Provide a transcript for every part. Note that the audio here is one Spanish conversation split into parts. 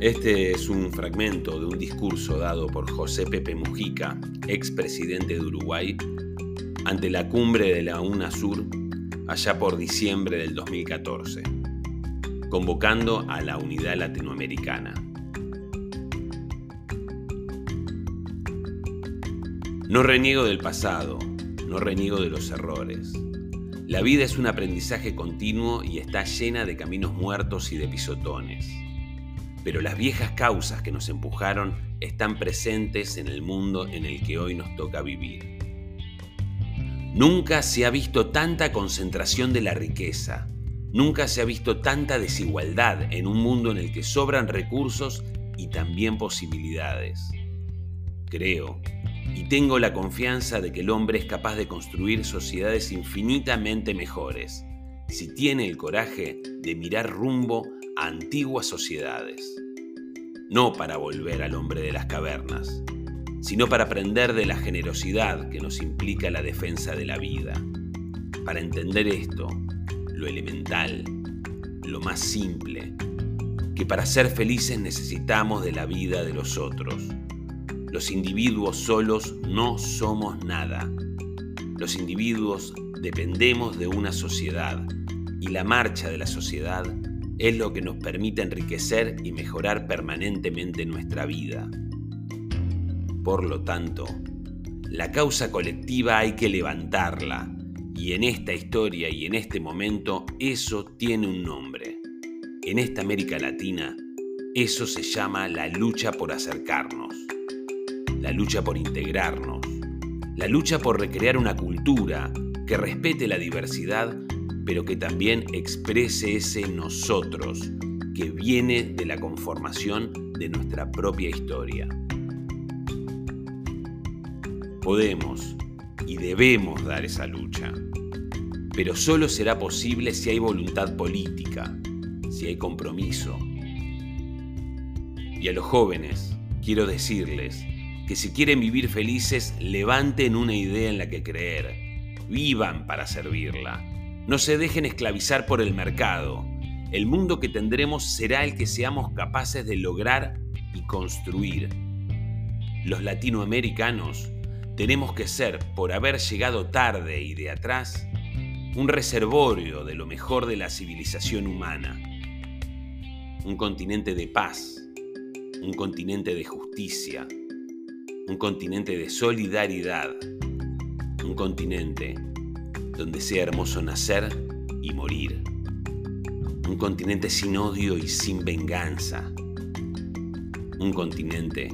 Este es un fragmento de un discurso dado por José Pepe Mujica, expresidente de Uruguay, ante la cumbre de la UNASUR allá por diciembre del 2014, convocando a la unidad latinoamericana. No reniego del pasado, no reniego de los errores. La vida es un aprendizaje continuo y está llena de caminos muertos y de pisotones. Pero las viejas causas que nos empujaron están presentes en el mundo en el que hoy nos toca vivir. Nunca se ha visto tanta concentración de la riqueza, nunca se ha visto tanta desigualdad en un mundo en el que sobran recursos y también posibilidades. Creo y tengo la confianza de que el hombre es capaz de construir sociedades infinitamente mejores si tiene el coraje de mirar rumbo antiguas sociedades. No para volver al hombre de las cavernas, sino para aprender de la generosidad que nos implica la defensa de la vida. Para entender esto, lo elemental, lo más simple, que para ser felices necesitamos de la vida de los otros los individuos solos no somos nada. Los individuos dependemos de una sociedad y la marcha de la sociedad es lo que nos permite enriquecer y mejorar permanentemente nuestra vida. Por lo tanto, la causa colectiva hay que levantarla y en esta historia y en este momento eso tiene un nombre. En esta América Latina, eso se llama la lucha por acercarnos la lucha por integrarnos, la lucha por recrear una cultura que respete la diversidad, pero que también exprese ese nosotros que viene de la conformación de nuestra propia historia. Podemos y debemos dar esa lucha, pero solo será posible si hay voluntad política, si hay compromiso. Y a los jóvenes quiero decirles que si quieren vivir felices, levanten una idea en la que creer. Vivan para servirla. No se dejen esclavizar por el mercado. El mundo que tendremos será el que seamos capaces de lograr y construir. Los latinoamericanos tenemos que ser, por haber llegado tarde y de atrás, un reservorio de lo mejor de la civilización humana. Un continente de paz, un continente de justicia, un continente de solidaridad, un continente donde sea hermoso nacer y morir, un continente sin odio y sin venganza, un continente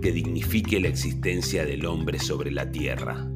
que dignifique la existencia del hombre sobre la tierra.